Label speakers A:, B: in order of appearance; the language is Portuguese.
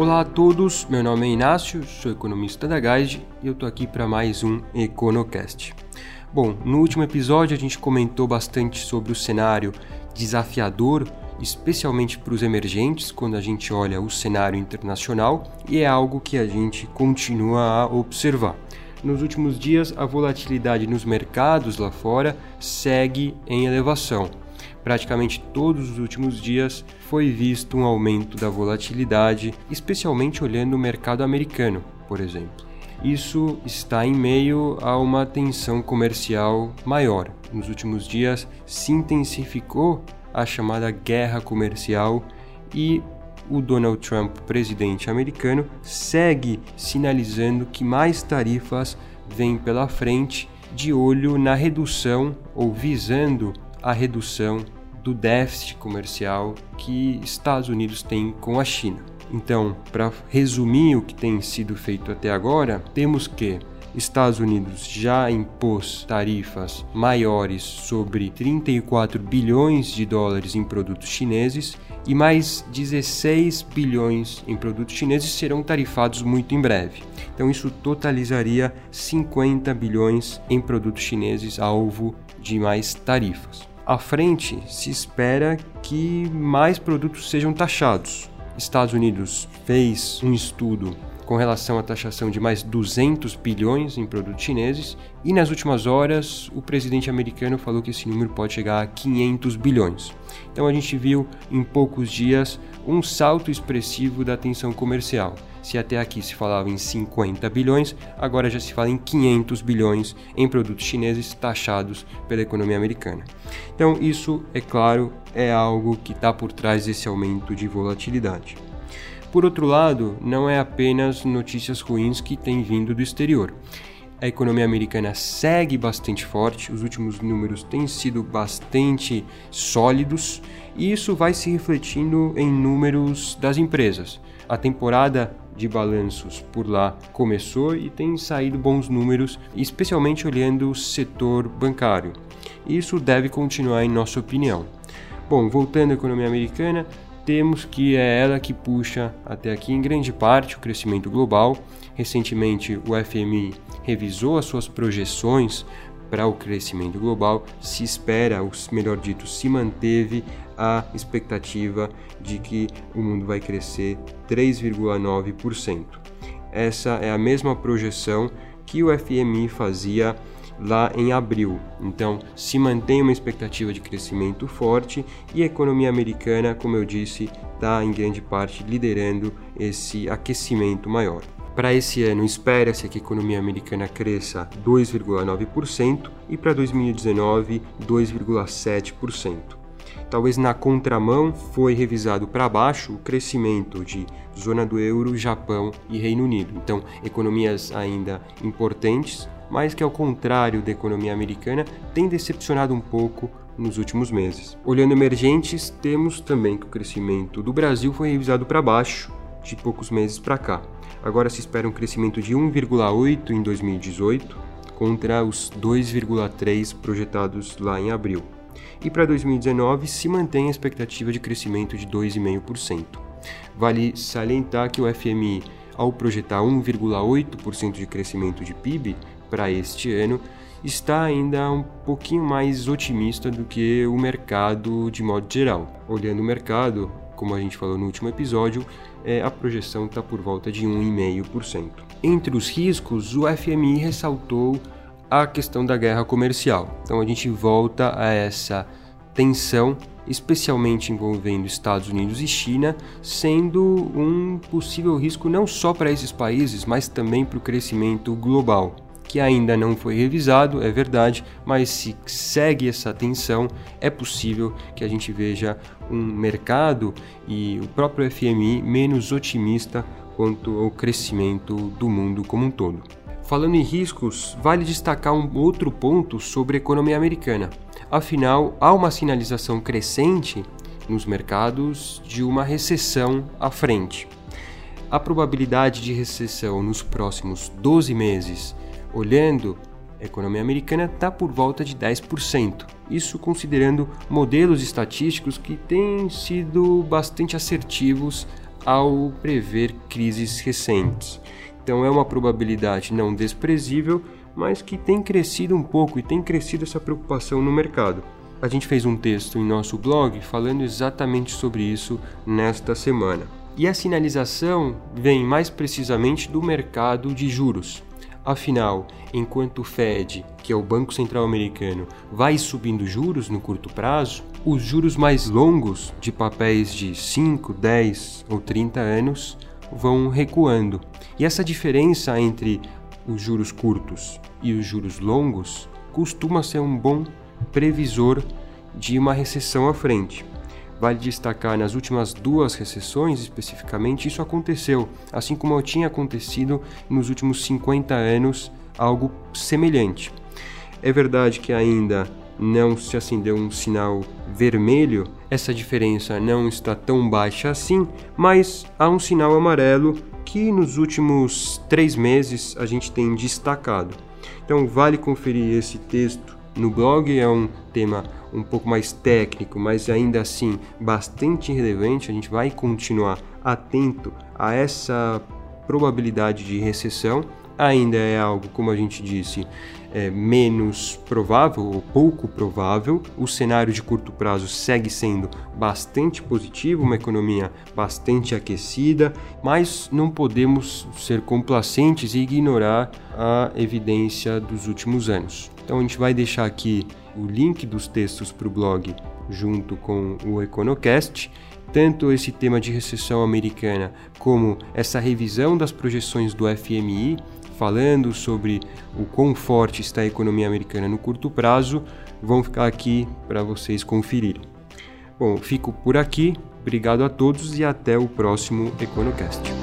A: Olá a todos, meu nome é Inácio, sou economista da Guide e eu tô aqui para mais um EconoCast. Bom, no último episódio a gente comentou bastante sobre o cenário desafiador, especialmente para os emergentes, quando a gente olha o cenário internacional, e é algo que a gente continua a observar. Nos últimos dias, a volatilidade nos mercados lá fora segue em elevação. Praticamente todos os últimos dias foi visto um aumento da volatilidade, especialmente olhando o mercado americano, por exemplo. Isso está em meio a uma tensão comercial maior. Nos últimos dias se intensificou a chamada guerra comercial e o Donald Trump, presidente americano, segue sinalizando que mais tarifas vêm pela frente, de olho na redução ou visando a redução do déficit comercial que Estados Unidos tem com a China. Então, para resumir o que tem sido feito até agora, temos que Estados Unidos já impôs tarifas maiores sobre 34 bilhões de dólares em produtos chineses e mais 16 bilhões em produtos chineses serão tarifados muito em breve. Então isso totalizaria 50 bilhões em produtos chineses alvo de mais tarifas. À frente se espera que mais produtos sejam taxados, Estados Unidos fez um estudo com relação à taxação de mais 200 bilhões em produtos chineses e nas últimas horas o presidente americano falou que esse número pode chegar a 500 bilhões. Então a gente viu em poucos dias um salto expressivo da tensão comercial. Se até aqui se falava em 50 bilhões, agora já se fala em 500 bilhões em produtos chineses taxados pela economia americana. Então, isso, é claro, é algo que está por trás desse aumento de volatilidade. Por outro lado, não é apenas notícias ruins que têm vindo do exterior. A economia americana segue bastante forte, os últimos números têm sido bastante sólidos e isso vai se refletindo em números das empresas. A temporada de balanços por lá começou e tem saído bons números, especialmente olhando o setor bancário. Isso deve continuar, em nossa opinião. Bom, voltando à economia americana, temos que é ela que puxa até aqui em grande parte o crescimento global. Recentemente, o FMI revisou as suas projeções para o crescimento global. Se espera, ou melhor dito, se manteve a expectativa de que o mundo vai crescer 3,9%. Essa é a mesma projeção que o FMI fazia lá em abril. Então, se mantém uma expectativa de crescimento forte e a economia americana, como eu disse, está em grande parte liderando esse aquecimento maior. Para esse ano, espera-se que a economia americana cresça 2,9% e para 2019, 2,7%. Talvez na contramão foi revisado para baixo o crescimento de zona do euro, Japão e Reino Unido. Então, economias ainda importantes, mas que ao contrário da economia americana tem decepcionado um pouco nos últimos meses. Olhando emergentes, temos também que o crescimento do Brasil foi revisado para baixo de poucos meses para cá. Agora se espera um crescimento de 1,8 em 2018 contra os 2,3 projetados lá em abril. E para 2019 se mantém a expectativa de crescimento de 2,5%. Vale salientar que o FMI, ao projetar 1,8% de crescimento de PIB, para este ano está ainda um pouquinho mais otimista do que o mercado de modo geral. Olhando o mercado, como a gente falou no último episódio, é, a projeção está por volta de 1,5%. Entre os riscos, o FMI ressaltou a questão da guerra comercial. Então a gente volta a essa tensão, especialmente envolvendo Estados Unidos e China, sendo um possível risco não só para esses países, mas também para o crescimento global que ainda não foi revisado, é verdade, mas se segue essa tensão, é possível que a gente veja um mercado e o próprio FMI menos otimista quanto ao crescimento do mundo como um todo. Falando em riscos, vale destacar um outro ponto sobre a economia americana. Afinal, há uma sinalização crescente nos mercados de uma recessão à frente. A probabilidade de recessão nos próximos 12 meses olhando, a economia americana está por volta de 10%. Isso considerando modelos estatísticos que têm sido bastante assertivos ao prever crises recentes. Então é uma probabilidade não desprezível, mas que tem crescido um pouco e tem crescido essa preocupação no mercado. A gente fez um texto em nosso blog falando exatamente sobre isso nesta semana. E a sinalização vem mais precisamente do mercado de juros. Afinal, enquanto o Fed, que é o Banco Central Americano, vai subindo juros no curto prazo, os juros mais longos de papéis de 5, 10 ou 30 anos vão recuando. E essa diferença entre os juros curtos e os juros longos costuma ser um bom previsor de uma recessão à frente. Vale destacar nas últimas duas recessões especificamente, isso aconteceu, assim como tinha acontecido nos últimos 50 anos, algo semelhante. É verdade que ainda não se acendeu um sinal vermelho, essa diferença não está tão baixa assim, mas há um sinal amarelo que nos últimos três meses a gente tem destacado. Então vale conferir esse texto no blog, é um tema um pouco mais técnico, mas ainda assim bastante relevante. A gente vai continuar atento a essa probabilidade de recessão. Ainda é algo, como a gente disse, é, menos provável ou pouco provável. O cenário de curto prazo segue sendo bastante positivo, uma economia bastante aquecida, mas não podemos ser complacentes e ignorar a evidência dos últimos anos. Então a gente vai deixar aqui o link dos textos para o blog junto com o Econocast. Tanto esse tema de recessão americana como essa revisão das projeções do FMI, falando sobre o quão forte está a economia americana no curto prazo, vão ficar aqui para vocês conferirem. Bom, fico por aqui, obrigado a todos e até o próximo Econocast.